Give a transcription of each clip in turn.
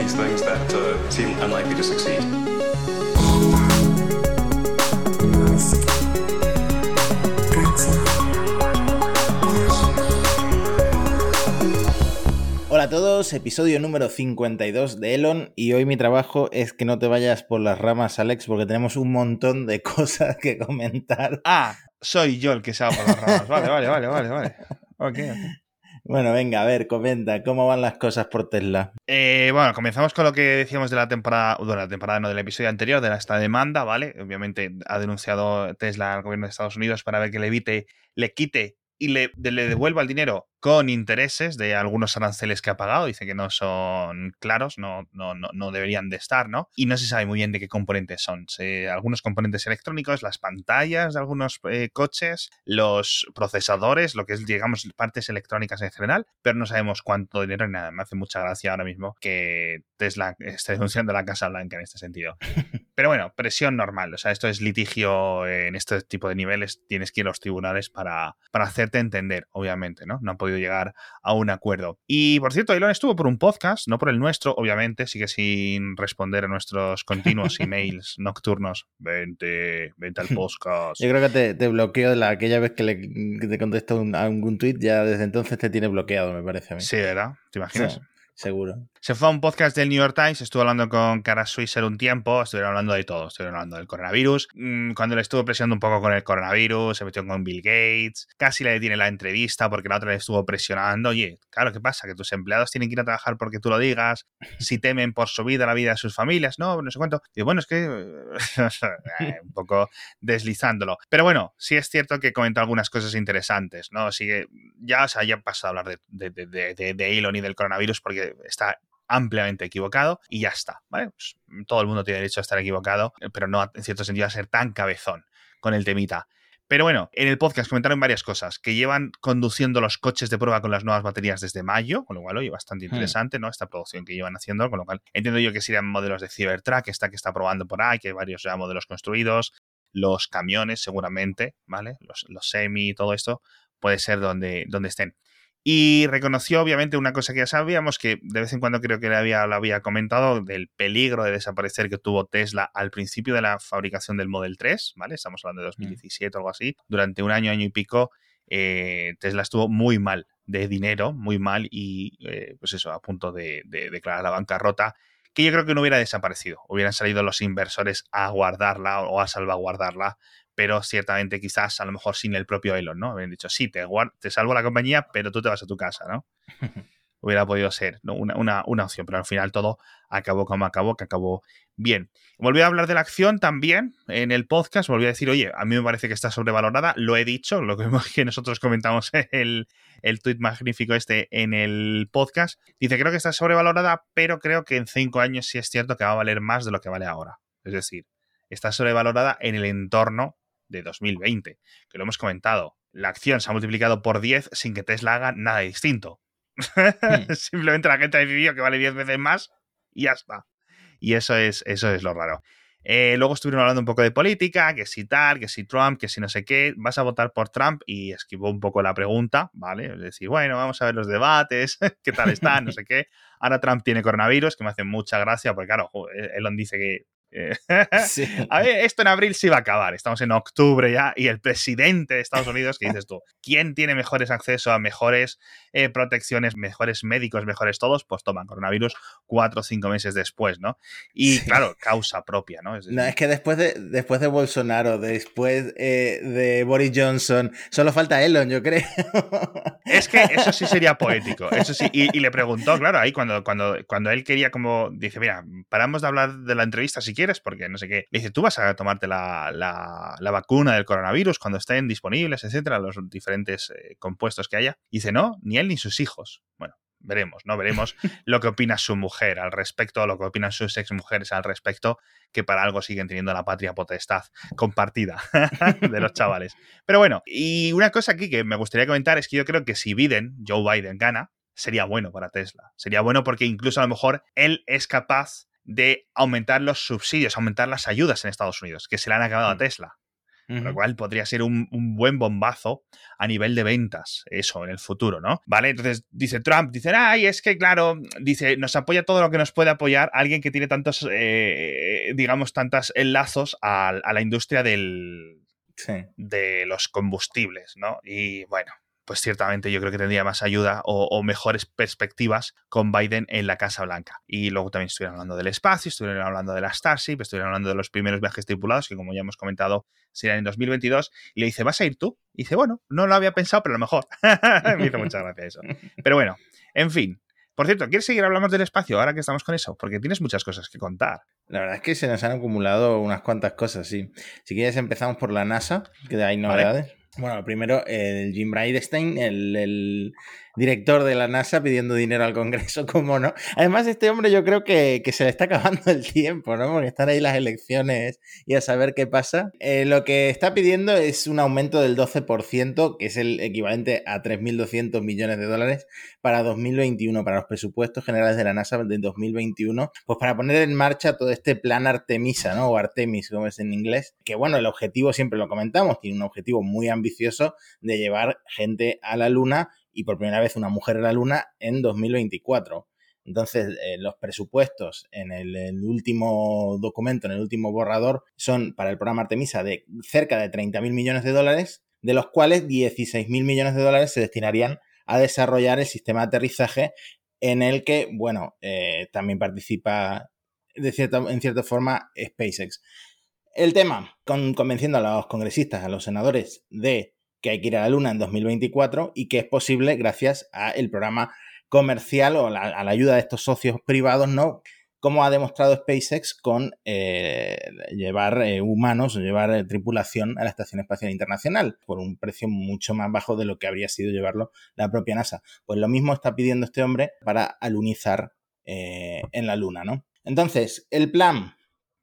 these things that uh, seem unlikely to succeed. Hola a todos, episodio número 52 de Elon y hoy mi trabajo es que no te vayas por las ramas, Alex, porque tenemos un montón de cosas que comentar. Ah, soy yo el que se va por las ramas. Vale, vale, vale, vale, vale. Ok, ok. Bueno, venga, a ver, comenta, ¿cómo van las cosas por Tesla? Eh, bueno, comenzamos con lo que decíamos de la temporada, bueno, la temporada no, del episodio anterior, de esta demanda, ¿vale? Obviamente ha denunciado Tesla al gobierno de Estados Unidos para ver que le evite, le quite y le, le devuelva el dinero con intereses de algunos aranceles que ha pagado. Dice que no son claros, no, no, no, no deberían de estar, ¿no? Y no se sabe muy bien de qué componentes son. Se- algunos componentes electrónicos, las pantallas de algunos eh, coches, los procesadores, lo que es, digamos, partes electrónicas en general, pero no sabemos cuánto dinero ni nada. Me hace mucha gracia ahora mismo que Tesla esté denunciando la Casa Blanca en este sentido. Pero bueno, presión normal. O sea, esto es litigio en este tipo de niveles. Tienes que ir a los tribunales para, para hacerte entender, obviamente, ¿no? No han podido llegar a un acuerdo. Y por cierto, Elon estuvo por un podcast, no por el nuestro, obviamente, sigue sin responder a nuestros continuos emails nocturnos. Vente, vente al podcast. Yo creo que te, te bloqueó la, aquella vez que, le, que te contestó un, a algún tweet, ya desde entonces te tiene bloqueado, me parece a mí. Sí, ¿verdad? ¿Te imaginas? Sí, seguro. Se fue a un podcast del New York Times, estuvo hablando con Cara Swisher un tiempo, estuvieron hablando de todo, estuvieron hablando del coronavirus. Mm, Cuando le estuvo presionando un poco con el coronavirus, se metió con Bill Gates, casi le detiene la entrevista porque la otra le estuvo presionando. Oye, claro, ¿qué pasa? Que tus empleados tienen que ir a trabajar porque tú lo digas, si temen por su vida, la vida de sus familias, no, no sé cuánto. Y bueno, es que eh, un poco deslizándolo. Pero bueno, sí es cierto que comentó algunas cosas interesantes, ¿no? Sigue, ya, o sea, ya pasado a hablar de, de, de, de Elon y del coronavirus porque está ampliamente equivocado y ya está, ¿vale? Pues, todo el mundo tiene derecho a estar equivocado, pero no en cierto sentido a ser tan cabezón con el temita. Pero bueno, en el podcast comentaron varias cosas, que llevan conduciendo los coches de prueba con las nuevas baterías desde mayo, con lo cual, oye, bastante interesante, ¿no? Esta producción que llevan haciendo, con lo cual entiendo yo que serían modelos de Cybertruck, esta que está probando por ahí, que hay varios ya modelos construidos, los camiones seguramente, ¿vale? Los, los semi y todo esto puede ser donde, donde estén. Y reconoció, obviamente, una cosa que ya sabíamos, que de vez en cuando creo que le había, lo había comentado, del peligro de desaparecer que tuvo Tesla al principio de la fabricación del Model 3, ¿vale? Estamos hablando de 2017 o algo así. Durante un año, año y pico, eh, Tesla estuvo muy mal de dinero, muy mal, y eh, pues eso, a punto de, de declarar la bancarrota, que yo creo que no hubiera desaparecido. Hubieran salido los inversores a guardarla o a salvaguardarla pero ciertamente quizás a lo mejor sin el propio Elon, ¿no? Habrían dicho, sí, te, te salvo la compañía, pero tú te vas a tu casa, ¿no? Hubiera podido ser ¿no? una, una, una, opción, pero al final todo acabó como acabó, que acabó bien. Volví a hablar de la acción también en el podcast, volví a decir, oye, a mí me parece que está sobrevalorada, lo he dicho, lo que nosotros comentamos el, el tuit magnífico este en el podcast, dice, creo que está sobrevalorada, pero creo que en cinco años sí es cierto que va a valer más de lo que vale ahora. Es decir, está sobrevalorada en el entorno de 2020, que lo hemos comentado. La acción se ha multiplicado por 10 sin que Tesla haga nada distinto. Hmm. Simplemente la gente ha decidido que vale 10 veces más y ya está. Y eso es, eso es lo raro. Eh, luego estuvieron hablando un poco de política, que si tal, que si Trump, que si no sé qué. Vas a votar por Trump y esquivó un poco la pregunta, ¿vale? Es decir, bueno, vamos a ver los debates, qué tal están, no sé qué. Ahora Trump tiene coronavirus, que me hace mucha gracia, porque claro, Elon dice que Sí. A ver, esto en abril sí va a acabar. Estamos en octubre ya y el presidente de Estados Unidos, que dices tú, ¿quién tiene mejores acceso a mejores eh, protecciones, mejores médicos, mejores todos? Pues toman coronavirus cuatro o cinco meses después, ¿no? Y sí. claro, causa propia, ¿no? Es, decir, no, es que después de, después de Bolsonaro, después eh, de Boris Johnson, solo falta Elon, yo creo. Es que eso sí sería poético. Eso sí. Y, y le preguntó, claro, ahí cuando, cuando, cuando él quería como, dice, mira, paramos de hablar de la entrevista si quieres, porque no sé qué. Le dice, tú vas a tomarte la, la, la vacuna del coronavirus cuando estén disponibles, etcétera, los diferentes eh, compuestos que haya. Y dice, no, ni él ni sus hijos. Bueno, veremos, ¿no? Veremos lo que opina su mujer al respecto, lo que opinan sus exmujeres al respecto, que para algo siguen teniendo la patria potestad compartida de los chavales. Pero bueno, y una cosa aquí que me gustaría comentar es que yo creo que si Biden, Joe Biden, gana, sería bueno para Tesla. Sería bueno porque incluso a lo mejor él es capaz de aumentar los subsidios, aumentar las ayudas en Estados Unidos, que se le han acabado a Tesla. lo cual podría ser un, un, buen bombazo a nivel de ventas, eso, en el futuro, ¿no? Vale, entonces dice Trump, dice, ay, es que claro, dice, nos apoya todo lo que nos puede apoyar alguien que tiene tantos, eh, digamos, tantos enlazos a, a la industria del, sí. de los combustibles, ¿no? Y bueno, pues ciertamente yo creo que tendría más ayuda o, mejores perspectivas con Biden en la Casa Blanca. Y luego también estuvieron hablando del espacio, estuvieron hablando de la Starship, estuvieron hablando de los primeros viajes tripulados, que como ya hemos comentado, serán en 2022. Y le dice, ¿vas a ir tú? Y dice, bueno, no lo había pensado, pero a lo mejor. Me hizo mucha gracia eso. Pero bueno, en fin. Por cierto, ¿quieres seguir hablando del espacio ahora que estamos con eso? Porque tienes muchas cosas que contar. La verdad es que se nos han acumulado unas cuantas cosas, sí. Si quieres empezamos por la NASA, que hay novedades. Bueno, primero el Jim Bridenstine, el, el, director de la NASA pidiendo dinero al Congreso, ¿cómo no? Además, este hombre yo creo que, que, se le está acabando el tiempo, ¿no? Porque están ahí las elecciones y a saber qué pasa. Eh, lo que está pidiendo es un aumento del 12%, que es el equivalente a 3.200 millones de dólares para 2021, para los presupuestos generales de la NASA de 2021, pues para poner en marcha todo este plan Artemisa, ¿no? O Artemis, como es en inglés, que bueno, el objetivo siempre lo comentamos, tiene un objetivo muy ambicioso de llevar gente a la Luna y por primera vez una mujer en la Luna en 2024. Entonces, eh, los presupuestos en el, último documento, en el último borrador, son para el programa Artemisa de cerca de 30.000 millones de dólares, de los cuales 16.000 millones de dólares se destinarían a desarrollar el sistema de aterrizaje en el que, bueno, eh, también participa de cierta, en cierta forma SpaceX. El tema, con, convenciendo a los congresistas, a los senadores de que hay que ir a la Luna en 2024 y que es posible gracias al programa comercial o a la ayuda de estos socios privados, ¿no? Como ha demostrado SpaceX con eh, llevar eh, humanos, llevar eh, tripulación a la Estación Espacial Internacional por un precio mucho más bajo de lo que habría sido llevarlo la propia NASA. Pues lo mismo está pidiendo este hombre para alunizar eh, en la Luna, ¿no? Entonces, el plan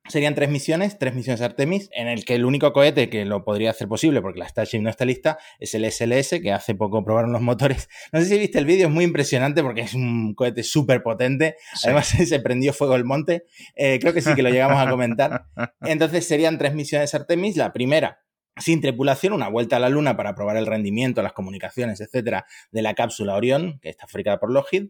Serían tres misiones, tres misiones Artemis, en el que el único cohete que lo podría hacer posible, porque la Starship no está lista, es el SLS, que hace poco probaron los motores. No sé si viste el vídeo, es muy impresionante porque es un cohete súper potente. Sí. Además, se prendió fuego el monte. Eh, creo que sí que lo llegamos a comentar. Entonces, serían tres misiones Artemis. La primera, sin tripulación, una vuelta a la Luna para probar el rendimiento, las comunicaciones, etcétera, de la cápsula Orión, que está fabricada por Lockheed.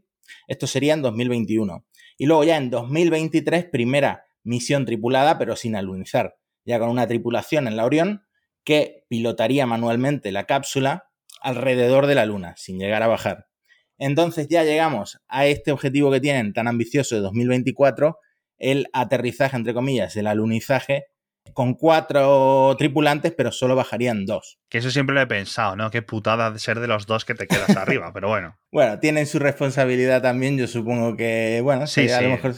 Esto sería en 2021. Y luego ya en 2023, primera misión tripulada, pero sin alunizar, ya con una tripulación en la Orión que pilotaría manualmente la cápsula alrededor de la Luna, sin llegar a bajar. Entonces ya llegamos a este objetivo que tienen tan ambicioso de 2024, el aterrizaje, entre comillas, el alunizaje, con cuatro tripulantes, pero solo bajarían dos. Que eso siempre lo he pensado, ¿no? Qué putada de ser de los dos que te quedas arriba, pero bueno. Bueno, tienen su responsabilidad también, yo supongo que, bueno, sí, sí a lo mejor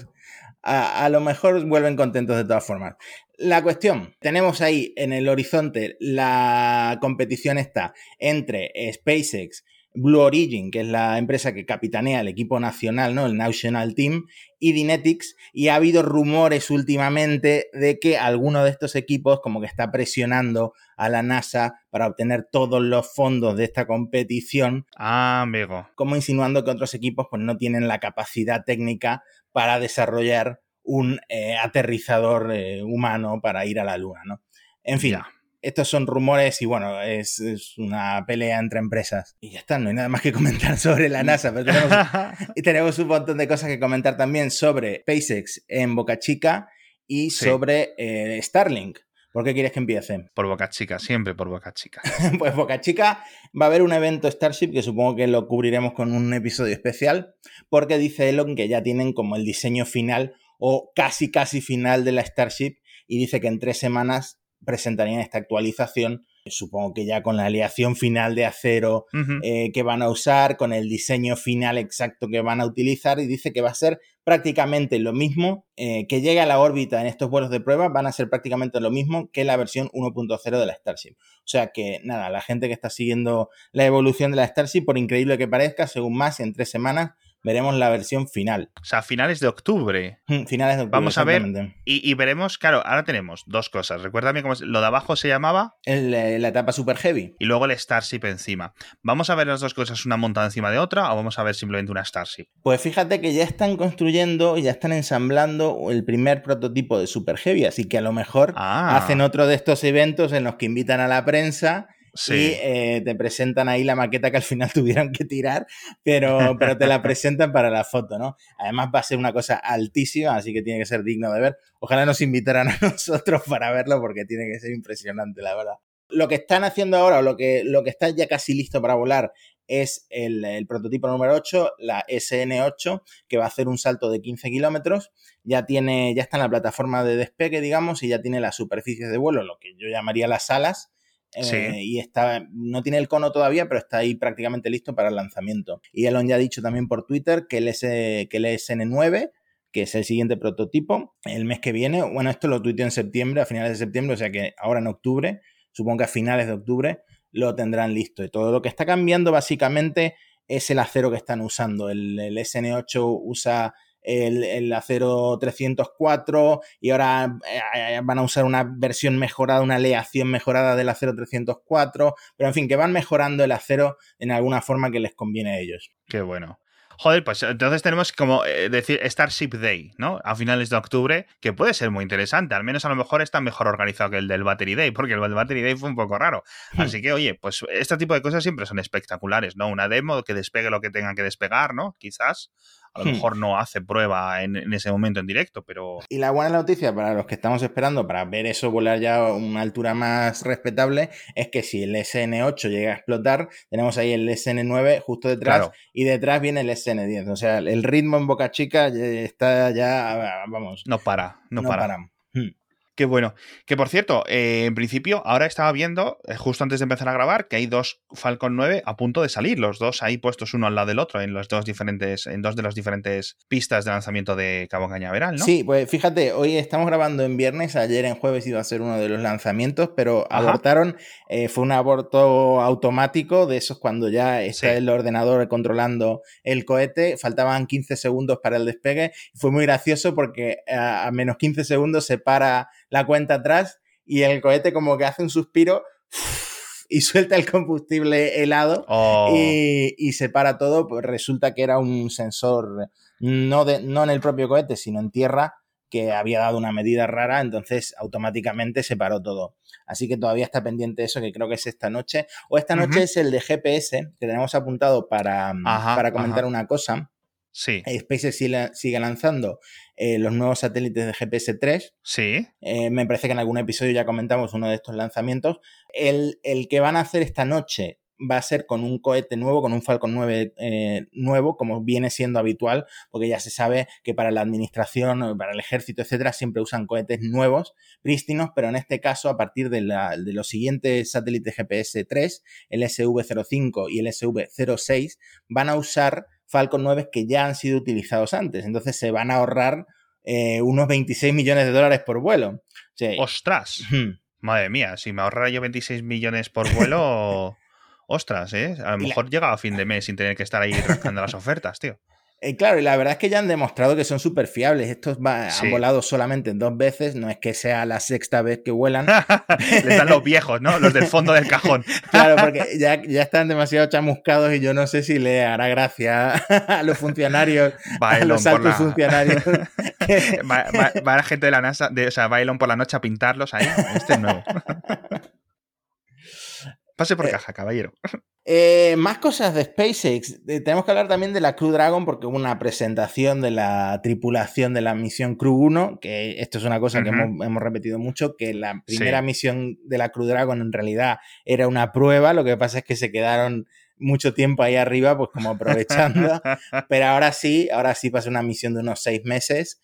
a, lo mejor vuelven contentos de todas formas. La cuestión, tenemos ahí en el horizonte la competición está entre SpaceX, Blue Origin, que es la empresa que capitanea el equipo nacional, ¿no? El National Team, y Dynetics, y ha habido rumores últimamente de que alguno de estos equipos como que está presionando a la NASA para obtener todos los fondos de esta competición. Ah, amigo. Como insinuando que otros equipos pues no tienen la capacidad técnica para desarrollar un eh, aterrizador eh, humano para ir a la Luna, ¿no? En fin. Estos son rumores y bueno, es, es, una pelea entre empresas. Y ya está, no hay nada más que comentar sobre la NASA, pero tenemos, y tenemos un montón de cosas que comentar también sobre SpaceX en Boca Chica y sí. sobre eh, Starlink. ¿Por qué quieres que empiece? Por Boca Chica, siempre por Boca Chica. pues Boca Chica va a haber un evento Starship que supongo que lo cubriremos con un episodio especial, porque dice Elon que ya tienen como el diseño final o casi casi final de la Starship y dice que en tres semanas presentarían esta actualización, supongo que ya con la aleación final de acero uh -huh. eh, que van a usar, con el diseño final exacto que van a utilizar, y dice que va a ser prácticamente lo mismo eh, que llegue a la órbita en estos vuelos de prueba, van a ser prácticamente lo mismo que la versión 1.0 de la Starship. O sea que, nada, la gente que está siguiendo la evolución de la Starship, por increíble que parezca, según más, en tres semanas veremos la versión final. O sea, finales de octubre. Mm, Finales de octubre. Vamos a ver. Y, y veremos, claro, ahora tenemos dos cosas. Recuérdame cómo es. Lo de abajo se llamaba El, eh, la etapa Super Heavy. y luego el Starship encima. ¿Vamos a ver las dos cosas una montada encima de otra o vamos a ver simplemente una Starship? Pues fíjate que ya están construyendo y ya están ensamblando el primer prototipo de Super Heavy, así que a lo mejor Ah. hacen otro de estos eventos en los que invitan a la prensa Sí. y eh, te presentan ahí la maqueta que al final tuvieron que tirar, pero, pero te la presentan para la foto, ¿no? Además va a ser una cosa altísima, así que tiene que ser digno de ver. Ojalá nos invitaran a nosotros para verlo porque tiene que ser impresionante, la verdad. Lo que están haciendo ahora, o lo que, lo que está ya casi listo para volar, es el, el prototipo número 8, la SN8, que va a hacer un salto de 15 kilómetros. Ya tiene, ya está en la plataforma de despegue, digamos, y ya tiene las superficies de vuelo, lo que yo llamaría las alas. Eh, Sí. y está, no tiene el cono todavía, pero está ahí prácticamente listo para el lanzamiento. Y Elon ya ha dicho también por Twitter que el, S, que el SN9, que es el siguiente prototipo, el mes que viene, bueno, esto lo tuiteó en septiembre, a finales de septiembre, o sea que ahora en octubre, supongo que a finales de octubre, lo tendrán listo. Y todo lo que está cambiando básicamente es el acero que están usando. El, el SN8 usa el, el acero 304 y ahora eh, van a usar una versión mejorada, una aleación mejorada del acero 304, pero en fin, que van mejorando el acero en alguna forma que les conviene a ellos. Qué bueno. Joder, pues entonces tenemos como eh, decir Starship Day, ¿no? A finales de octubre, que puede ser muy interesante. Al menos a lo mejor está mejor organizado que el del Battery Day, porque el del Battery Day fue un poco raro. Así que, oye, pues este tipo de cosas siempre son espectaculares, ¿no? Una demo que despegue lo que tengan que despegar, ¿no? Quizás. A lo Hmm. mejor no hace prueba en, en ese momento en directo, pero. Y la buena noticia para los que estamos esperando para ver eso volar ya a una altura más respetable es que si el SN8 llega a explotar, tenemos ahí el SN9 justo detrás Claro. y detrás viene el SN10. O sea, el ritmo en Boca Chica está ya, vamos, No para, no, no para. paran. Hmm. Qué bueno. Que por cierto, eh, en principio, ahora estaba viendo, eh, justo antes de empezar a grabar, que hay dos Falcon 9 a punto de salir, los dos ahí puestos uno al lado del otro, en los dos diferentes, en dos de las diferentes pistas de lanzamiento de Cabo Cañaveral, ¿no? Sí, pues fíjate, hoy estamos grabando en viernes, ayer en jueves iba a ser uno de los lanzamientos, pero Ajá. abortaron, eh, fue un aborto automático de esos cuando ya está Sí. el ordenador controlando el cohete, faltaban 15 segundos para el despegue, fue muy gracioso porque a, a menos 15 segundos se para la cuenta atrás y el cohete como que hace un suspiro y suelta el combustible helado Oh, y, y se para todo, pues resulta que era un sensor no, de, no en el propio cohete, sino en tierra, que había dado una medida rara, entonces automáticamente se paró todo. Así que todavía está pendiente eso, que creo que es esta noche. O esta noche es el de GPS, que tenemos apuntado para, Ajá, para comentar ajá. una cosa. Sí, Eh, SpaceX sigue, lanzando eh, los nuevos satélites de GPS 3. sí. Eh, me parece que en algún episodio ya comentamos uno de estos lanzamientos. El, el que van a hacer esta noche va a ser con un cohete nuevo, con un Falcon 9 eh, nuevo, como viene siendo habitual, porque ya se sabe que para la administración, para el ejército, etcétera, siempre usan cohetes nuevos, prístinos, pero en este caso, a partir de, la- de los siguientes satélites GPS 3, el SV05 y el SV06, van a usar Falcon 9 que ya han sido utilizados antes. Entonces se van a ahorrar eh, unos 26 millones de dólares por vuelo. O sea, Ostras, madre mía, si me ahorrara yo 26 millones por vuelo, ostras, ¿eh? A lo la- mejor llega a fin de mes sin tener que estar ahí rascando las ofertas, tío. Eh, claro, y la verdad es que ya han demostrado que son súper fiables. Estos va- Sí. han volado solamente dos veces, no es que sea la sexta vez que vuelan. Les dan los viejos, ¿no? Los del fondo del cajón. Claro, porque ya, ya están demasiado chamuscados y yo no sé si le hará gracia a los funcionarios, a Bailón los por altos la... funcionarios. Va, va- va la gente de la NASA, de, o sea, Bailón por la noche a pintarlos ahí. Este es nuevo. Pase por Eh, caja, caballero. Eh, más cosas de SpaceX. Eh, tenemos que hablar también de la Crew Dragon porque hubo una presentación de la tripulación de la misión Crew 1, que esto es una cosa que hemos, hemos repetido mucho, que la primera Sí. misión de la Crew Dragon en realidad era una prueba, lo que pasa es que se quedaron mucho tiempo ahí arriba, pues como aprovechando. Pero ahora sí, ahora sí pasa una misión de unos seis meses.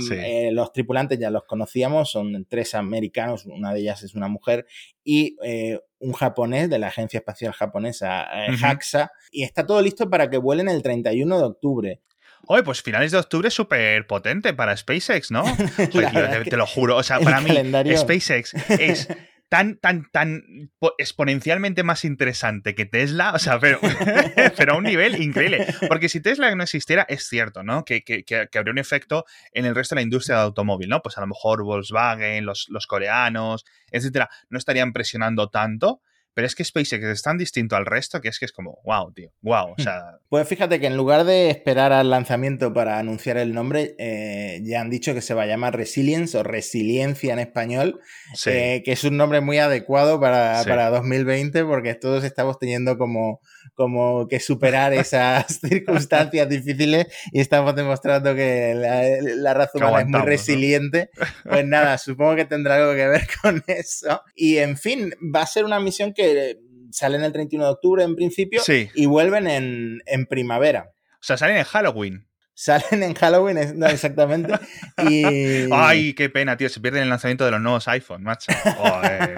Sí. eh, los tripulantes ya los conocíamos, son tres americanos, una de ellas es una mujer, y eh, un japonés de la Agencia Espacial Japonesa, eh. JAXA, y está todo listo para que vuelen el 31 de octubre. Oye, pues finales de octubre es súper potente para SpaceX, ¿no? Tío, verdad te, lo juro. O sea, para mí, calendario- SpaceX es tan, tan, tan exponencialmente más interesante que Tesla, o sea, pero, pero a un nivel increíble. Porque si Tesla no existiera, es cierto, ¿no? Que, que, que, habría un efecto en el resto de la industria de automóvil, ¿no? Pues a lo mejor Volkswagen, los, los coreanos, etcétera, no estarían presionando tanto pero es que SpaceX es tan distinto al resto que es que es como, wow, tío, wow. O hmm. sea... Pues fíjate que en lugar de esperar al lanzamiento para anunciar el nombre, eh, ya han dicho que se va a llamar Resilience o Resiliencia en español, eh, que es un nombre muy adecuado para, para 2020 porque todos estamos teniendo como como que superar esas circunstancias difíciles y estamos demostrando que la, raza humana es muy resiliente. Pues nada, supongo que tendrá algo que ver con eso. Y en fin, va a ser una misión que salen el 31 de octubre en principio y vuelven en, en primavera. O sea, salen en Halloween salen en Halloween, no, exactamente. Y... Ay, qué pena, tío, se pierden el lanzamiento de los nuevos iPhones, macho.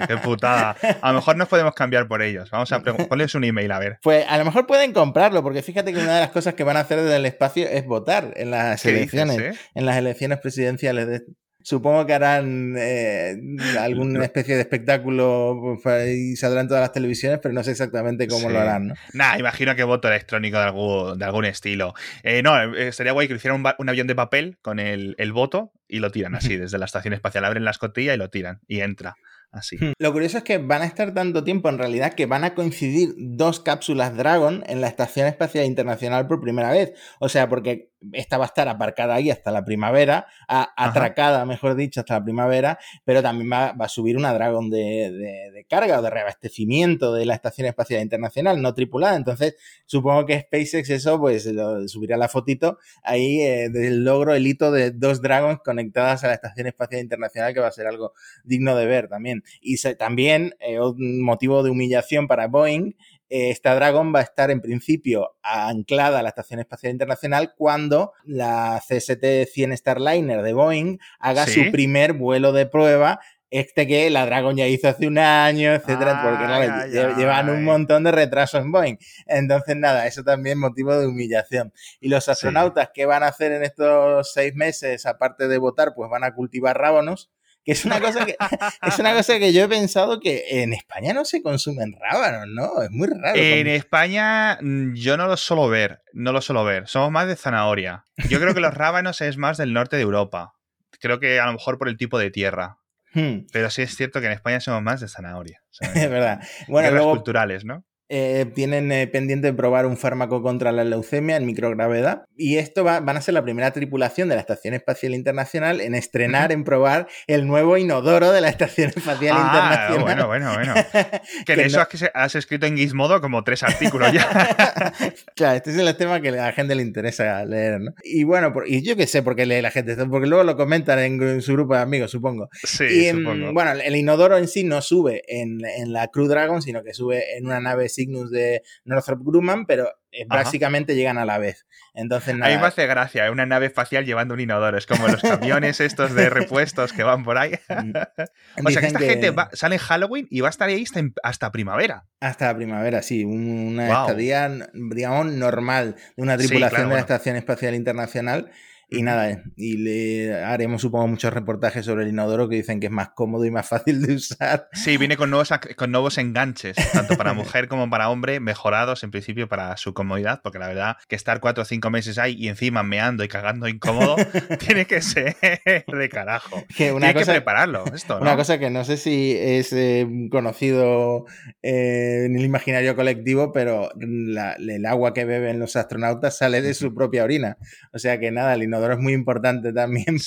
qué putada. A lo mejor nos podemos cambiar por ellos. Vamos a ponerles un email, a ver. Pues a lo mejor pueden comprarlo, porque fíjate que una de las cosas que van a hacer desde el espacio es votar en las elecciones, eh? en las elecciones presidenciales de, Supongo que harán eh, alguna especie de espectáculo pues, y saldrán todas las televisiones, pero no sé exactamente cómo lo harán, ¿no? Nah, imagino que voto electrónico de algún, de algún estilo. Eh, no, eh, sería guay que hicieran un, avión de papel con el, el voto y lo tiran así, desde la estación espacial. Abren la escotilla y lo tiran y entra. Así. Hmm. Lo curioso es que van a estar tanto tiempo en realidad que van a coincidir dos cápsulas Dragon en la Estación Espacial Internacional por primera vez. O sea, porque esta va a estar aparcada ahí hasta la primavera, atracada, mejor dicho, hasta la primavera, pero también va, a subir una Dragon de, carga o de reabastecimiento de la Estación Espacial Internacional, no tripulada. Entonces, supongo que SpaceX eso, pues lo, subirá la fotito ahí eh, del logro, el hito de dos Dragons conectadas a la Estación Espacial Internacional, que va a ser algo digno de ver también. Y también, eh, un motivo de humillación para Boeing, esta Dragon va a estar en principio anclada a la Estación Espacial Internacional cuando la CST-100 Starliner de Boeing haga su primer vuelo de prueba este que la Dragon ya hizo hace un año, etcétera, porque llevan un montón de retrasos en Boeing. Entonces, nada, eso también es motivo de humillación. Y los astronautas, ¿qué van a hacer en estos seis meses, aparte de votar? Pues van a cultivar rábanos que es una cosa que es una cosa que yo he pensado que en España no se consumen rábanos, ¿no? Es muy raro. En España mm, yo no lo suelo ver, no lo suelo ver. Somos más de zanahoria. Yo creo que los rábanos es más del norte de Europa. Creo que a lo mejor por el tipo de tierra. Hmm. Pero sí es cierto que en España somos más de zanahoria. Es verdad. Bueno, luego, culturales, ¿no? Eh, tienen eh, pendiente de probar un fármaco contra la leucemia en microgravedad. Y esto va, van a ser la primera tripulación de la Estación Espacial Internacional en estrenar, en probar el nuevo inodoro de la Estación Espacial ah, Bueno, Internacional. bueno, bueno. que, de eso has, escrito en Gizmodo como tres artículos ya. claro, este es el tema que a la gente le interesa leer, ¿no? Y bueno, y yo qué sé por qué lee la gente esto, porque luego lo comentan en, su grupo de amigos, supongo. Sí, supongo. Bueno, el inodoro en sí no sube en, en la Crew Dragon, sino que sube en una nave de Northrop Grumman, pero eh, básicamente llegan a la vez. Entonces, A mí me hace gracia, ¿eh? una nave espacial llevando un inodoro. Es como los camiones estos de repuestos que van por ahí. Mm. o sea que esta gente sale en Halloween y va a estar ahí hasta, primavera. Hasta la primavera, sí. Una estadía, digamos, normal de una tripulación de la Estación Espacial Internacional. Y nada, y le haremos, supongo, muchos reportajes sobre el inodoro que dicen que es más cómodo y más fácil de usar. Sí, viene con nuevos, con nuevos enganches, tanto para mujer como para hombre, mejorados en principio para su comodidad, porque la verdad que estar cuatro o cinco meses ahí y encima meando y cagando incómodo, tiene que ser de carajo. Que una cosa, que prepararlo, esto, Una cosa que no sé si es eh, conocido eh, en el imaginario colectivo, pero el agua que beben los astronautas sale de su propia orina. O sea que nada, el inodoro es muy importante también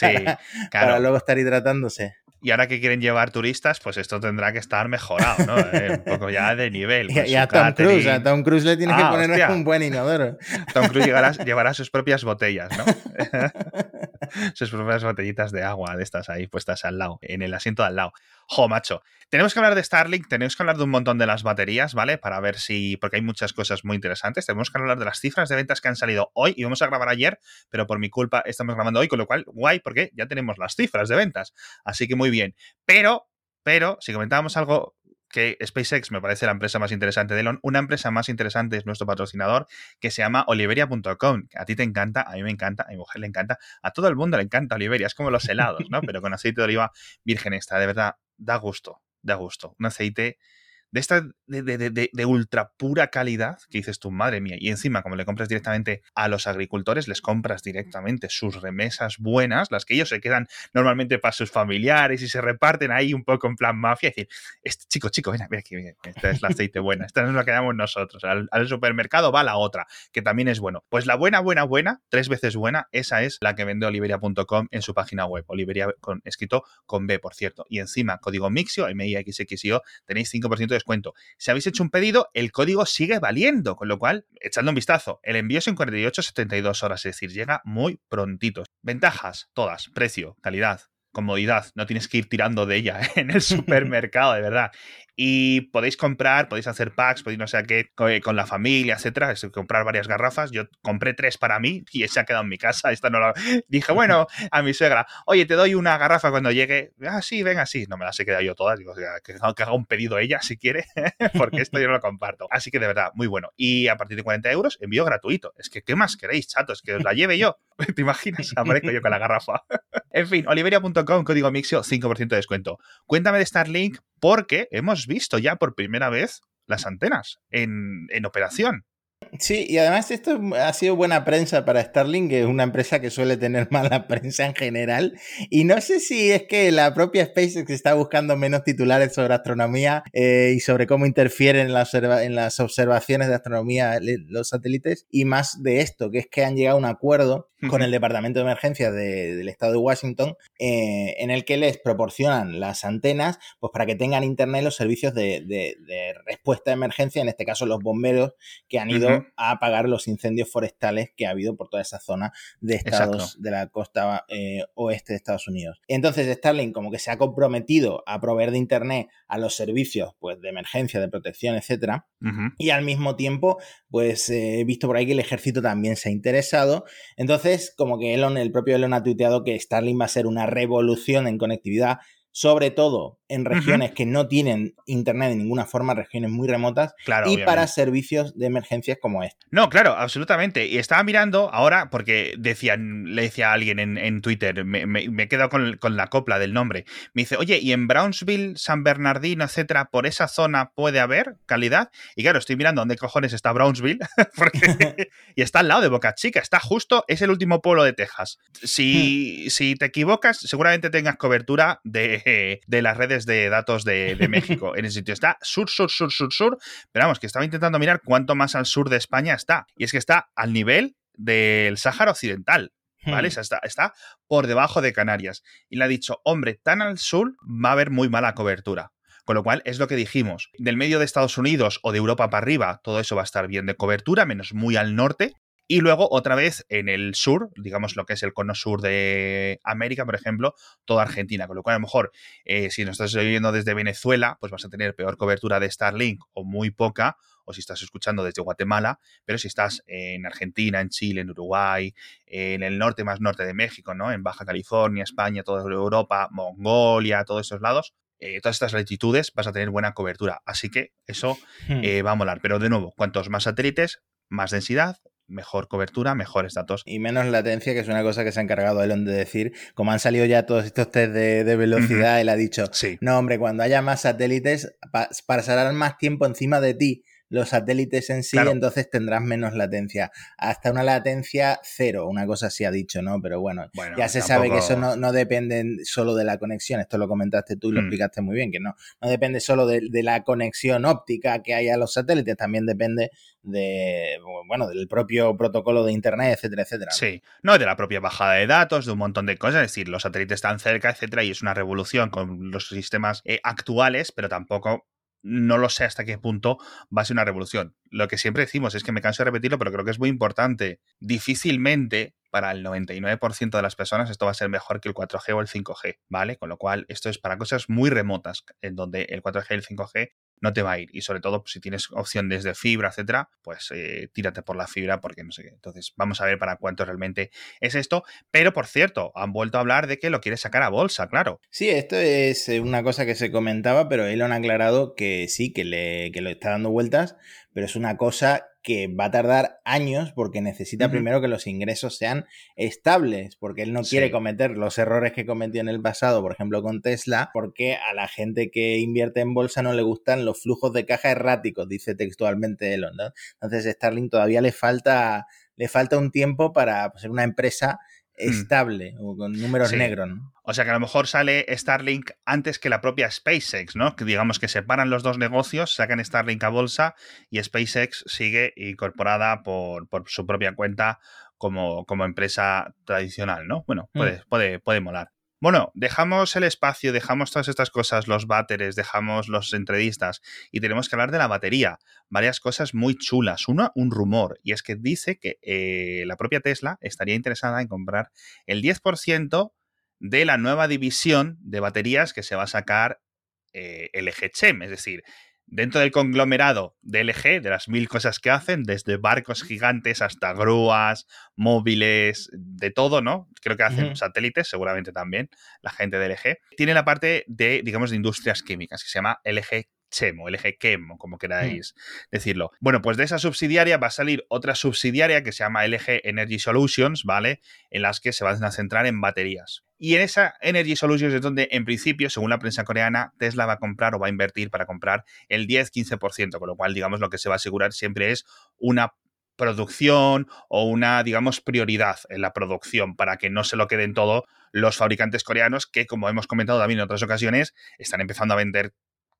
para, luego estar hidratándose. Y ahora que quieren llevar turistas, pues esto tendrá que estar mejorado, ¿no? Eh, un poco ya de nivel. y, a Tom Cruise, a Tom Cruise le tienes que ah, poner un buen inodoro. Tom Cruise llevará, sus propias botellas, ¿no? sus propias botellitas de agua de estas ahí puestas al lado, en el asiento de al lado. Jo, macho. Tenemos que hablar de Starlink, tenemos que hablar de un montón de las baterías, ¿vale? Para ver si. Porque hay muchas cosas muy interesantes. Tenemos que hablar de las cifras de ventas que han salido hoy y vamos a grabar ayer, pero por mi culpa estamos grabando hoy, con lo cual, guay, porque ya tenemos las cifras de ventas. Así que muy bien. Pero, pero, si comentábamos algo que SpaceX me parece la empresa más interesante de Elon. Una empresa más interesante es nuestro patrocinador, que se llama Oliveria.com. A ti te encanta, a mí me encanta, a mi mujer le encanta, a todo el mundo le encanta Oliveria. Es como los helados, ¿no? Pero con aceite de oliva virgen extra. De verdad, da gusto da gusto. Un aceite de esta de, de, de, ultra pura calidad que dices tu madre mía. Y encima, como le compras directamente a los agricultores, les compras directamente sus remesas buenas, las que ellos se quedan normalmente para sus familiares y se reparten ahí un poco en plan mafia. Es decir, este, chico, chico, ven, ven aquí, ven, esta es la aceite buena, esta no es la que damos nosotros. Al, al, supermercado va la otra, que también es bueno. Pues la buena, buena, buena, tres veces buena, esa es la que vende oliveria.com en su página web. Oliveria con, escrito con B, por cierto. Y encima, código Mixio, M-I-X-X-I-O, tenéis 5% de descuento. Si habéis hecho un pedido, el código sigue valiendo, con lo cual, echadle un vistazo. El envío es en 48-72 horas, es decir, llega muy prontito. Ventajas, todas, precio, calidad, comodidad, no tienes que ir tirando de ella en el supermercado, de verdad y podéis comprar, podéis hacer packs, podéis no sé qué, eh, con la familia, etcétera, es comprar varias garrafas. Yo compré tres para mí y se ha quedado en mi casa. Esta no la... Dije, bueno, a mi suegra, oye, te doy una garrafa cuando llegue. Ah, sí, venga, sí. No me las he quedado yo todas. Digo, que, que haga un pedido ella si quiere, porque esto yo no lo comparto. Así que de verdad, muy bueno. Y a partir de 40 euros, envío gratuito. Es que, ¿qué más queréis, chatos? Que os la lleve yo. ¿Te imaginas? Aparezco yo con la garrafa. en fin, oliveria.com, código Mixio, 5% de descuento. Cuéntame de Starlink porque hemos visto ya por primera vez las antenas en, en operación. Sí, y además esto ha sido buena prensa para Starlink, que es una empresa que suele tener mala prensa en general. Y no sé si es que la propia SpaceX está buscando menos titulares sobre astronomía eh, y sobre cómo interfieren en, en, las observaciones de astronomía los satélites, y más de esto, que es que han llegado a un acuerdo con el Departamento de Emergencias del Estado de Washington, eh, en el que les proporcionan las antenas pues, para que tengan internet los servicios de, de respuesta de emergencia, en este caso los bomberos que han ido a apagar los incendios forestales que ha habido por toda esa zona de estados de la costa eh, oeste de Estados Unidos. Entonces Starlink como que se ha comprometido a proveer de internet a los servicios pues de emergencia, de protección, etcétera, y al mismo tiempo pues he visto por ahí que el ejército también se ha interesado. Entonces como que Elon, el propio Elon ha tuiteado que Starlink va a ser una revolución en conectividad sobre todo en regiones que no tienen internet de ninguna forma, regiones muy remotas, y para servicios de emergencias como este. No, claro, absolutamente. Y estaba mirando ahora, porque decían, le decía a alguien en, Twitter, me, me, he quedado con, la copla del nombre. Me dice, oye, ¿y en Brownsville, San Bernardino, etcétera, por esa zona puede haber calidad? Y claro, estoy mirando dónde cojones está Brownsville, y está al lado de Boca Chica, está justo, es el último pueblo de Texas. Si, hmm. si te equivocas, seguramente tengas cobertura de, de las redes de datos de, México en ese sitio. Está sur, sur, sur, sur, sur. Pero vamos, que estaba intentando mirar cuánto más al sur de España está. Y es que está al nivel del Sáhara Occidental. ¿Vale? Está, está por debajo de Canarias. Y le ha dicho, hombre, tan al sur va a haber muy mala cobertura. Con lo cual, es lo que dijimos. Del medio de Estados Unidos o de Europa para arriba, todo eso va a estar bien de cobertura, menos muy al norte. Y luego, otra vez, en el sur, digamos lo que es el cono sur de América, por ejemplo, toda Argentina. Con lo cual, a lo mejor, eh, si nos estás viviendo desde Venezuela, pues vas a tener peor cobertura de Starlink o muy poca, o si estás escuchando desde Guatemala, pero si estás en Argentina, en Chile, en Uruguay, en el norte más norte de México, ¿no? En Baja California, España, toda Europa, Mongolia, todos esos lados, eh, todas estas latitudes vas a tener buena cobertura. Así que eso hmm. eh, va a molar. Pero de nuevo, cuantos más satélites, más densidad, mejor cobertura, mejores datos. Y menos latencia, que es una cosa que se ha encargado Elon de decir. Como han salido ya todos estos test de, velocidad, él ha dicho, sí. no hombre, cuando haya más satélites, pasarán más tiempo encima de ti los satélites en sí, entonces tendrás menos latencia. Hasta una latencia cero, una cosa así ha dicho, ¿no? Pero bueno, ya se sabe que eso no, depende solo de la conexión, esto lo comentaste tú y lo mm. explicaste muy bien, que no, no depende solo de, la conexión óptica que hay a los satélites, también depende de, bueno, del propio protocolo de Internet, etcétera, etcétera. Sí, no, de la propia bajada de datos, de un montón de cosas, es decir, los satélites están cerca, etcétera, y es una revolución con los sistemas eh, actuales, pero tampoco no lo sé hasta qué punto va a ser una revolución. Lo que siempre decimos es que me canso de repetirlo, pero creo que es muy importante. Difícilmente para el 99% de las personas esto va a ser mejor que el 4G o el 5G, ¿vale? Con lo cual, esto es para cosas muy remotas, en donde el 4G y el 5G no te va a ir. Y sobre todo, pues, si tienes opción desde fibra, etcétera, pues eh, tírate por la fibra porque no sé qué. Entonces, vamos a ver para cuánto realmente es esto. Pero, por cierto, han vuelto a hablar de que lo quiere sacar a bolsa, claro. Sí, esto es eh, una cosa que se comentaba, pero él han aclarado que sí, que, le, que lo está dando vueltas, pero es una cosa que va a tardar años porque necesita primero que los ingresos sean estables, porque él no quiere cometer los errores que cometió en el pasado, por ejemplo con Tesla, porque a la gente que invierte en bolsa no le gustan los flujos de caja erráticos, dice textualmente Elon. ¿no? Entonces Starlink todavía le falta, le falta un tiempo para pues, ser una empresa Mm. estable o con números negros. O sea que a lo mejor sale Starlink antes que la propia SpaceX, ¿no? Que digamos que separan los dos negocios, sacan Starlink a bolsa y SpaceX sigue incorporada por, su propia cuenta como, como, empresa tradicional, ¿no? Bueno, mm. puede, puede, puede molar. Bueno, dejamos el espacio, dejamos todas estas cosas, los váteres, dejamos los entrevistas y tenemos que hablar de la batería. Varias cosas muy chulas. Una, un rumor, y es que dice que eh, la propia Tesla estaría interesada en comprar el 10% de la nueva división de baterías que se va a sacar eh, LG Chem, es decir, dentro del conglomerado de LG, de las mil cosas que hacen, desde barcos gigantes hasta grúas, móviles, de todo, ¿no? Creo que hacen satélites, seguramente también, la gente de LG. Tiene la parte de, digamos, de industrias químicas, que se llama LG Chemo, LG Chem, como queráis decirlo. Bueno, pues de esa subsidiaria va a salir otra subsidiaria que se llama LG Energy Solutions, ¿vale? En las que se van a centrar en baterías. Y en esa Energy Solutions es donde, en principio, según la prensa coreana, Tesla va a comprar o va a invertir para comprar el 10-15%, con lo cual, digamos, lo que se va a asegurar siempre es una producción o una, digamos, prioridad en la producción para que no se lo queden todo los fabricantes coreanos que, como hemos comentado también en otras ocasiones, están empezando a vender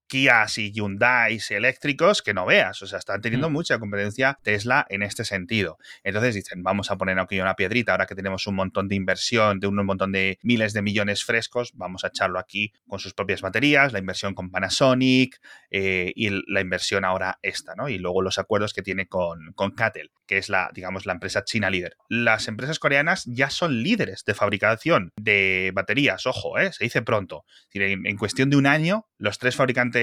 Kias y Hyundai eléctricos que no veas. O sea, están teniendo mm. mucha competencia Tesla en este sentido. Entonces dicen, vamos a poner aquí una piedrita, ahora que tenemos un montón de inversión, de un montón de miles de millones frescos, vamos a echarlo aquí con sus propias baterías, la inversión con Panasonic eh, y la inversión ahora esta, ¿no? Y luego los acuerdos que tiene con, con Cattel, que es la, digamos, la empresa china líder. Las empresas coreanas ya son líderes de fabricación de baterías, ojo, ¿eh? se dice pronto. en cuestión de un año, los tres fabricantes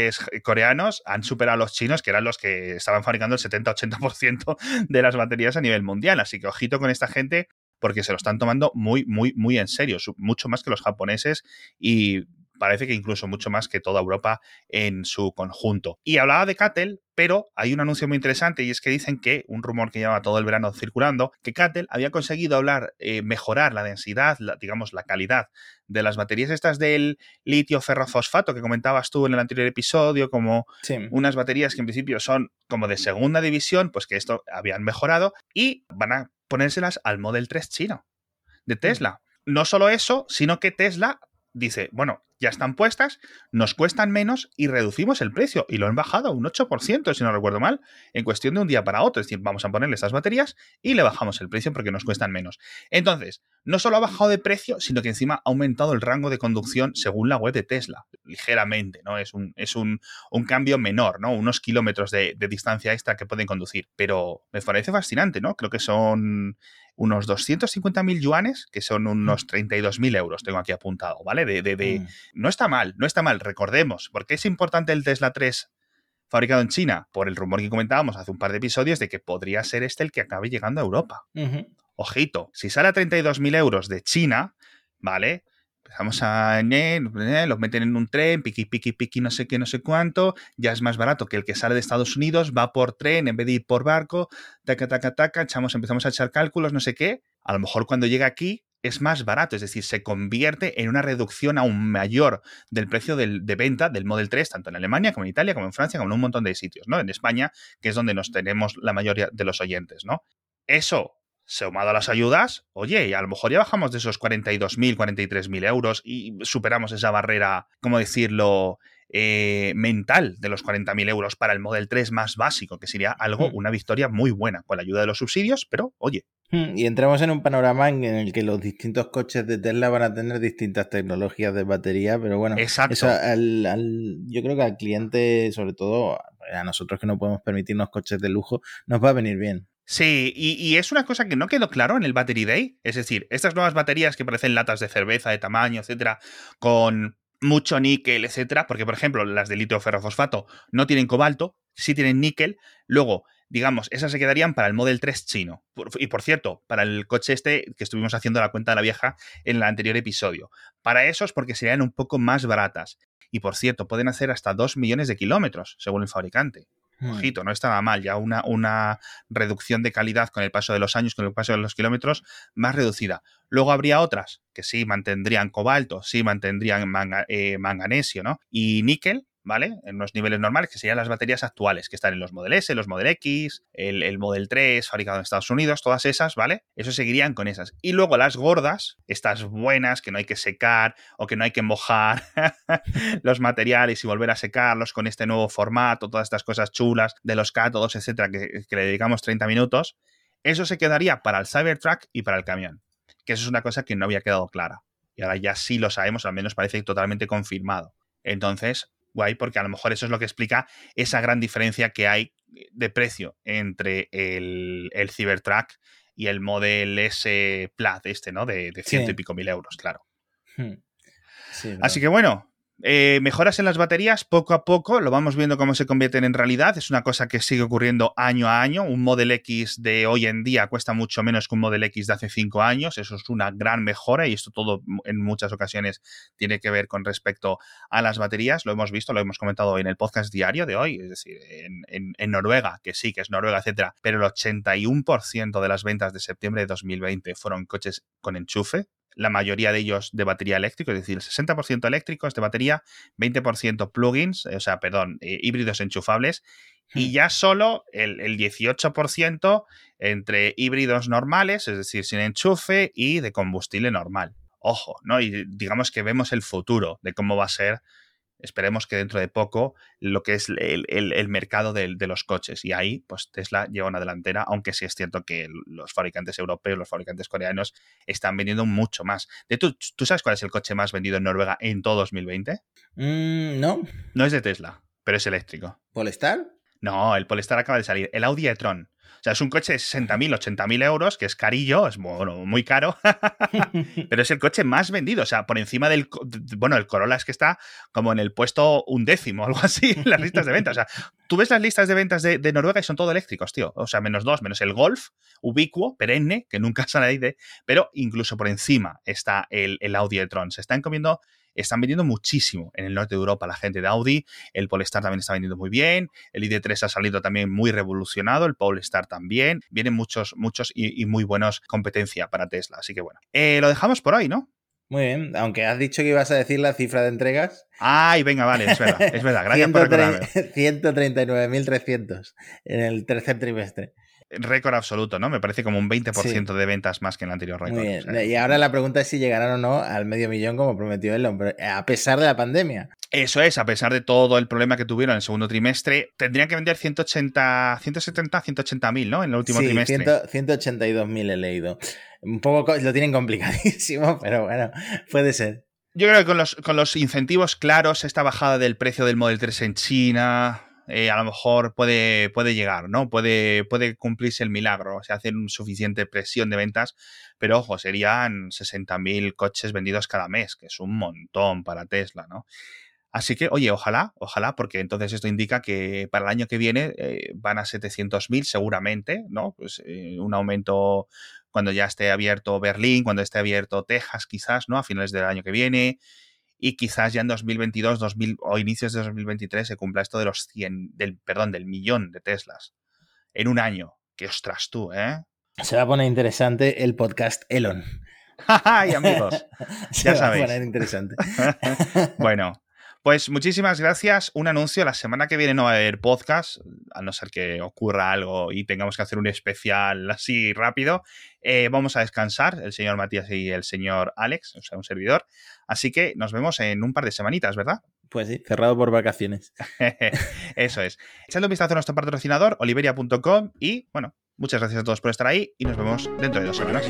coreanos han superado a los chinos, que eran los que estaban fabricando el 70-80% de las baterías a nivel mundial. Así que ojito con esta gente porque se lo están tomando muy, muy, muy en serio, mucho más que los japoneses y parece que incluso mucho más que toda Europa en su conjunto. Y hablaba de Cattel, pero hay un anuncio muy interesante y es que dicen que, un rumor que lleva todo el verano circulando, que Cattel había conseguido hablar, eh, mejorar la densidad, digamos, la calidad de las baterías estas del litio ferrofosfato que comentabas tú en el anterior episodio, como unas baterías que en principio son como de segunda división, pues que esto habían mejorado y van a ponérselas al Model 3 chino de mm. Tesla. No solo eso, sino que Tesla dice, bueno, ya están puestas, nos cuestan menos y reducimos el precio. Y lo han bajado un 8%, si no recuerdo mal, en cuestión de un día para otro. Es decir, vamos a ponerle estas baterías y le bajamos el precio porque nos cuestan menos. Entonces, no solo ha bajado de precio, sino que encima ha aumentado el rango de conducción según la web de Tesla, ligeramente, ¿no? Es un, es un, cambio menor, ¿no? Unos kilómetros de, de distancia extra que pueden conducir. Pero me parece fascinante, ¿no? Creo que son unos 250.000 yuanes, que son unos 32.000 mm. euros, tengo aquí apuntado, ¿vale? De, de, mm. No está mal, no está mal, recordemos, porque es importante el Tesla 3 fabricado en China, por el rumor que comentábamos hace un par de episodios de que podría ser este el que acabe llegando a Europa. Ojito, si sale a 32.000 euros de China, ¿vale? Empezamos a. los meten en un tren, piqui, piqui, piqui, no sé qué, no sé cuánto. Ya es más barato que el que sale de Estados Unidos, va por tren en vez de ir por barco. Taca, taca, taca, echamos, empezamos a echar cálculos, no sé qué. A lo mejor cuando llega aquí es más barato, es decir, se convierte en una reducción aún mayor del precio de venta del Model 3, tanto en Alemania como en Italia, como en Francia, como en un montón de sitios, ¿no? En España, que es donde nos tenemos la mayoría de los oyentes, ¿no? Eso sumado a las ayudas, oye, a lo mejor ya bajamos de esos 42.000, 43.000 euros y superamos esa barrera, ¿cómo decirlo?, eh, mental de los 40.000 euros para el Model 3 más básico, que sería algo, hmm. una victoria muy buena con la ayuda de los subsidios, pero oye. Hmm, y entramos en un panorama en el que los distintos coches de Tesla van a tener distintas tecnologías de batería, pero bueno, Exacto. yo creo que al cliente, sobre todo a nosotros que no podemos permitirnos coches de lujo, nos va a venir bien. Sí, y, es una cosa que no quedó claro en el Battery Day. Es decir, estas nuevas baterías que parecen latas de cerveza de tamaño, etcétera, con mucho níquel, etcétera, porque por ejemplo las de litio ferrofosfato no tienen cobalto, sí tienen níquel. Luego, digamos, esas se quedarían para el Model 3 chino. Y por cierto, para el coche este que estuvimos haciendo la cuenta de la vieja en el anterior episodio. Para esos porque serían un poco más baratas. Y por cierto, pueden hacer hasta 2 millones de kilómetros, según el fabricante. Ojito, no estaba mal, ya una, una reducción de calidad con el paso de los años, con el paso de los kilómetros, más reducida. Luego habría otras que sí mantendrían cobalto, sí mantendrían eh, manganesio, ¿no? Y níquel, ¿vale? En los niveles normales, que serían las baterías actuales, que están en los Model S, los Model X, el, el Model 3, fabricado en Estados Unidos, todas esas, ¿vale? Eso seguirían con esas. Y luego las gordas, estas buenas, que no hay que secar o que no hay que mojar los materiales y volver a secarlos con este nuevo formato, todas estas cosas chulas de los cátodos, etcétera, que, que le dedicamos 30 minutos, eso se quedaría para el Cybertruck y para el camión. Que eso es una cosa que no había quedado clara. Y ahora ya sí lo sabemos, al menos parece totalmente confirmado. Entonces, guay, porque a lo mejor eso es lo que explica esa gran diferencia que hay de precio entre el, el Cybertruck y el Model S Plaid este, ¿no? De, de ciento Sí. y pico mil euros, claro. Hmm. Sí, Así que bueno, eh, mejoras en las baterías poco a poco, lo vamos viendo cómo se convierten en realidad. Es una cosa que sigue ocurriendo año a año. Un Model X de hoy en día cuesta mucho menos que un Model X de hace cinco años. Eso es una gran mejora y esto todo en muchas ocasiones tiene que ver con respecto a las baterías. Lo hemos visto, lo hemos comentado en el podcast diario de hoy, es decir, en- en Noruega, que sí, que es Noruega, etcétera, pero el 81% de las ventas de septiembre de 2020 fueron coches con enchufe, la mayoría de ellos de batería eléctrica, es decir, el 60% eléctricos de batería, 20% plugins, eh, o sea, perdón, eh, híbridos enchufables, y Hmm. ya solo el, el 18% entre híbridos normales, es decir, sin enchufe, y de combustible normal. Ojo, ¿no? Y digamos que vemos el futuro de cómo va a ser, esperemos que dentro de poco, lo que es el, el- el mercado de, los coches. Y ahí, pues Tesla lleva una delantera, aunque sí es cierto que los fabricantes europeos, los fabricantes coreanos, están vendiendo mucho más. De tú, ¿Tú sabes cuál es el coche más vendido en Noruega en todo 2020? Mm, ¿No? No es de Tesla, pero es eléctrico. ¿Polestar? No, el Polestar acaba de salir. El Audi e-tron. O sea, es un coche de 60.000, 80.000 euros, que es carillo, es bueno, muy caro, pero es el coche más vendido. O sea, por encima del. Bueno, el Corolla es que está como en el puesto undécimo, algo así, en las listas de ventas. O sea, tú ves las listas de ventas de, de Noruega y son todo eléctricos, tío. O sea, menos dos, menos el Golf, ubicuo, perenne, que nunca sale de. Pero incluso por encima está el, el Audi e-tron. Se están comiendo. Están vendiendo muchísimo en el norte de Europa la gente de Audi. El Polestar también está vendiendo muy bien. El ID3 ha salido también muy revolucionado. El Polestar también. Vienen muchos, muchos y, y muy buenos competencia para Tesla. Así que bueno. Eh, lo dejamos por hoy, ¿no? Muy bien, aunque has dicho que ibas a decir la cifra de entregas. Ay, venga, vale, es verdad, es verdad. Gracias por recordarme. 139.300 en el tercer trimestre. Récord absoluto, ¿no? Me parece como un 20% de ventas más que en el anterior récord. Muy bien. O sea, Y ahora la pregunta es si llegarán o no al medio millón como prometió Elon, pero a pesar de la pandemia. Eso es, a pesar de todo el problema que tuvieron en el segundo trimestre, tendrían que vender 180, 170, 180 mil, ¿no? En el último sí, trimestre. 182.000 he leído. Un poco co- lo tienen complicadísimo, pero bueno, puede ser. Yo creo que con los, con los incentivos claros, esta bajada del precio del Model 3 en China, eh, a lo mejor puede, puede llegar, ¿no? Puede, puede cumplirse el milagro, o sea, hacer suficiente presión de ventas, pero ojo, serían 60.000 coches vendidos cada mes, que es un montón para Tesla, ¿no? Así que, oye, ojalá, ojalá, porque entonces esto indica que para el año que viene eh, van a 700.000 seguramente, ¿no? Pues eh, un aumento cuando ya esté abierto Berlín, cuando esté abierto Texas, quizás, ¿no? A finales del año que viene. Y quizás ya en 2022 2000, o inicios de 2023 se cumpla esto de los 100, del, perdón, del millón de Teslas en un año. Que ostras tú, ¿eh? Se va a poner interesante el podcast Elon. ¡Ay, amigos! Se Ya va sabéis. a poner interesante. bueno, pues muchísimas gracias. Un anuncio, la semana que viene no va a haber podcast, a no ser que ocurra algo y tengamos que hacer un especial así rápido. Eh, vamos a descansar, el señor Matías y el señor Alex, o sea, un servidor. Así que nos vemos en un par de semanitas, ¿verdad? Pues sí, cerrado por vacaciones. Eso es. Echadle un vistazo a nuestro patrocinador, oliveria.com, y bueno, muchas gracias a todos por estar ahí y nos vemos dentro de dos semanas.